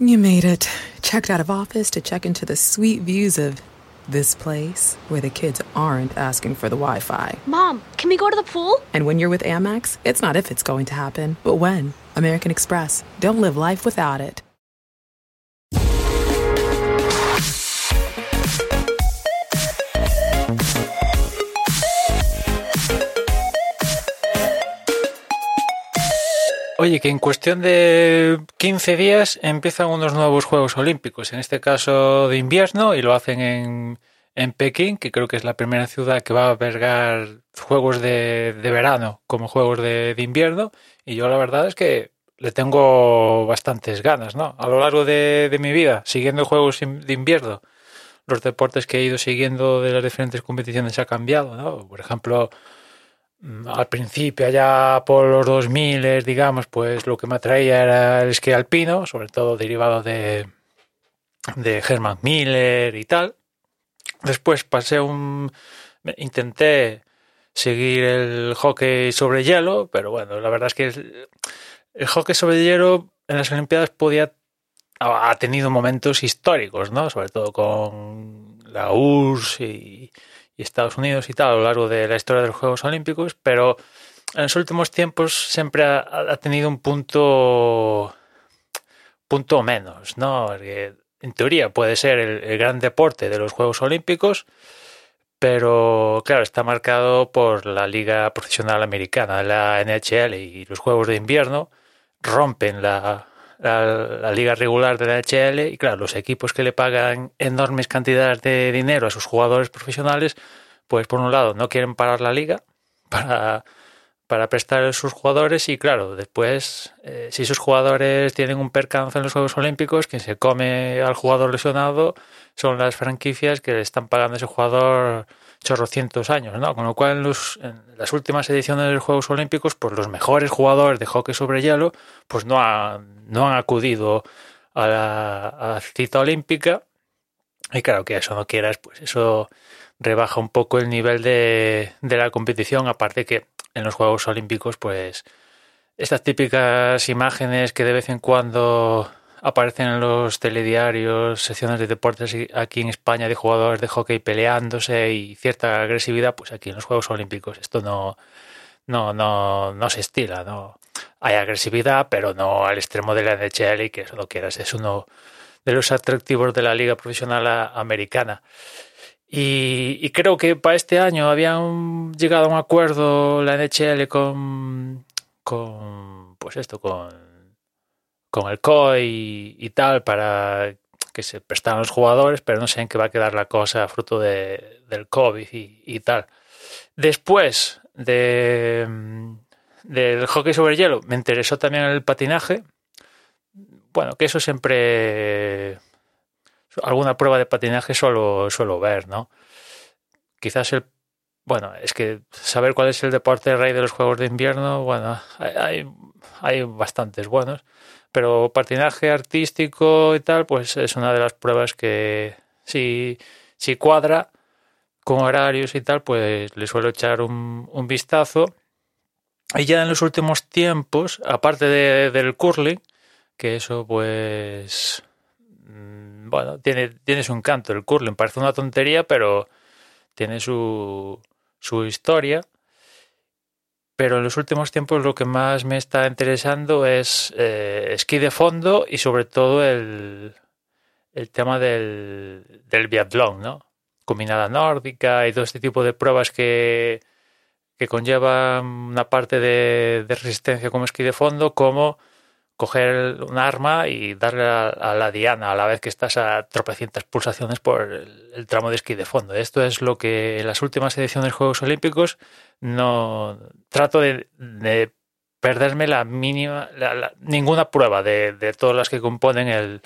You made it. Checked out of office to check into the sweet views of this place where the kids aren't asking for the Wi Fi. Mom, can we go to the pool? And when you're with Amex, it's not if it's going to happen, but when. American Express. Don't live life without it. Oye, que en cuestión de 15 días empiezan unos nuevos Juegos Olímpicos, en este caso de invierno, y lo hacen en, en Pekín, que creo que es la primera ciudad que va a albergar Juegos de, de verano como Juegos de, de, invierno, y yo la verdad es que le tengo bastantes ganas, ¿no? A lo largo de, de mi vida, siguiendo Juegos de invierno, los deportes que he ido siguiendo de las diferentes competiciones ha cambiado, ¿no? Por ejemplo, al principio, allá por los 2000, digamos, pues lo que me atraía era el esquí alpino, sobre todo derivado de, de Herman Miller y tal. Después pasé un... intenté seguir el hockey sobre hielo, pero bueno, la verdad es que el, el hockey sobre hielo en las Olimpiadas podía ha tenido momentos históricos, ¿no? Sobre todo con la URSS y, y Estados Unidos y tal a lo largo de la historia de los Juegos Olímpicos, pero en los últimos tiempos siempre ha, tenido un punto punto menos, ¿no? En teoría puede ser el, gran deporte de los Juegos Olímpicos, pero claro, está marcado por la Liga Profesional Americana, la NHL y los Juegos de Invierno rompen la, la, la, liga regular de la HL y claro, los equipos que le pagan enormes cantidades de dinero a sus jugadores profesionales, pues por un lado no quieren parar la liga para, para prestar a sus jugadores y claro, después eh, si sus jugadores tienen un percance en los Juegos Olímpicos, quien se come al jugador lesionado son las franquicias que le están pagando a ese jugador chorrocientos años, ¿no? Con lo cual en, los, en, las últimas ediciones de los Juegos Olímpicos, pues los mejores jugadores de hockey sobre hielo, pues no han, no han acudido a la, a la cita olímpica. Y claro que eso no quieras, pues eso rebaja un poco el nivel de, de la competición, aparte que en los Juegos Olímpicos, pues estas típicas imágenes que de vez en cuando aparecen en los telediarios, secciones de deportes aquí en España de jugadores de hockey peleándose y cierta agresividad, pues aquí en los Juegos Olímpicos esto no, no, no, no se estila, no hay agresividad, pero no al extremo de la NHL y que eso no quieras, es uno de los atractivos de la Liga Profesional Americana. Y, creo que para este año habían llegado a un acuerdo la NHL con, con pues esto, con con el COI y, y, tal para que se prestaran los jugadores, pero no sé en qué va a quedar la cosa fruto de, del COVID y, tal. Después de, del hockey sobre hielo, me interesó también el patinaje. Bueno, que eso siempre. Alguna prueba de patinaje suelo, suelo ver, ¿no? Quizás el. Bueno, es que saber cuál es el deporte rey de los Juegos de Invierno, bueno, hay, hay bastantes buenos pero patinaje artístico y tal, pues es una de las pruebas que si, si cuadra con horarios y tal, pues le suelo echar un, un vistazo. Y ya en los últimos tiempos, aparte de, del curling, que eso pues bueno, tiene, tiene su encanto el curling, parece una tontería, pero tiene su, su historia pero en los últimos tiempos lo que más me está interesando es eh, esquí de fondo y sobre todo el, el tema del, del biatlón, ¿no? Combinada nórdica y todo este tipo de pruebas que, que conllevan una parte de resistencia como esquí de fondo, como coger un arma y darle a, a, la diana a la vez que estás a tropecientas pulsaciones por el, tramo de esquí de fondo. Esto es lo que en las últimas ediciones de Juegos Olímpicos no trato de, de perderme la mínima, la, ninguna prueba de, de, todas las que componen el,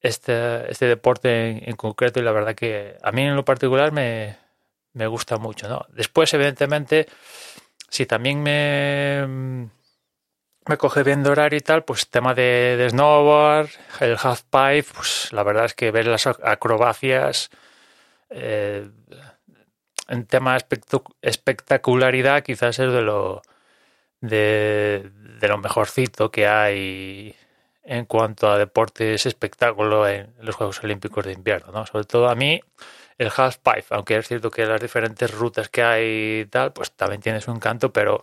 este, este deporte en, en, concreto y la verdad que a mí en lo particular me, me gusta mucho. ¿no? Después, evidentemente, si también me me coge bien de horario y tal, pues tema de, snowboard, el half pipe, pues la verdad es que ver las acrobacias eh, en tema de espectacularidad quizás es de lo de, lo mejorcito que hay en cuanto a deportes espectáculo en los Juegos Olímpicos de invierno, ¿no? Sobre todo a mí el half pipe, aunque es cierto que las diferentes rutas que hay y tal, pues también tiene su encanto, pero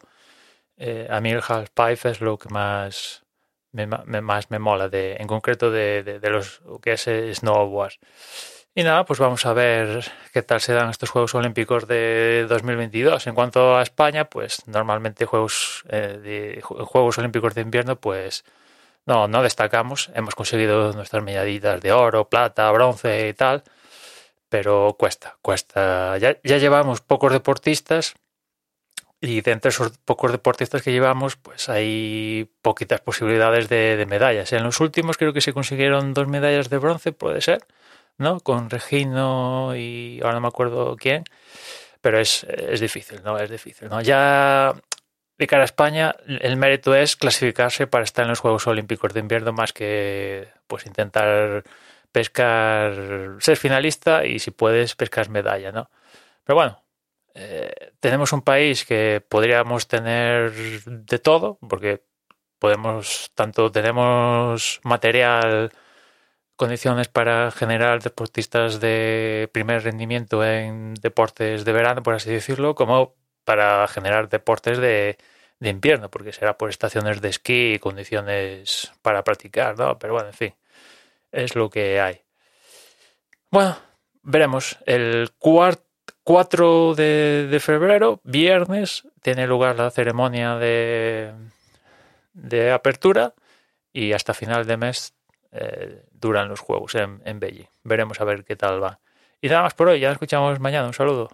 eh, a mí el half pipe es lo que más me, más me mola, de, en concreto de, de, de los que es snowboard. Y nada, pues vamos a ver qué tal se dan estos Juegos Olímpicos de 2022. En cuanto a España, pues normalmente Juegos, eh, de, Juegos Olímpicos de invierno, pues no, no destacamos. Hemos conseguido nuestras medallitas de oro, plata, bronce y tal, pero cuesta, cuesta. Ya, ya llevamos pocos deportistas y de entre esos pocos deportistas que llevamos, pues hay poquitas posibilidades de, medallas. En los últimos creo que se consiguieron dos medallas de bronce, puede ser ¿no? Con Regino y ahora no me acuerdo quién, pero es, es difícil, ¿no? Es difícil, ¿no? Ya de cara a España, el mérito es clasificarse para estar en los Juegos Olímpicos de invierno más que pues intentar pescar, ser finalista y si puedes pescar medalla, ¿no? Pero bueno, eh, tenemos un país que podríamos tener de todo, porque podemos, tanto tenemos material condiciones para generar deportistas de primer rendimiento en deportes de verano, por así decirlo, como para generar deportes de, de invierno, porque será por estaciones de esquí y condiciones para practicar, ¿no? Pero bueno, en fin, es lo que hay. Bueno, veremos. El 4 de, febrero, viernes, tiene lugar la ceremonia de, de apertura y hasta final de mes eh, duran los juegos en, en. Veremos a ver qué tal va. Y nada más por hoy, ya nos escuchamos mañana. Un saludo.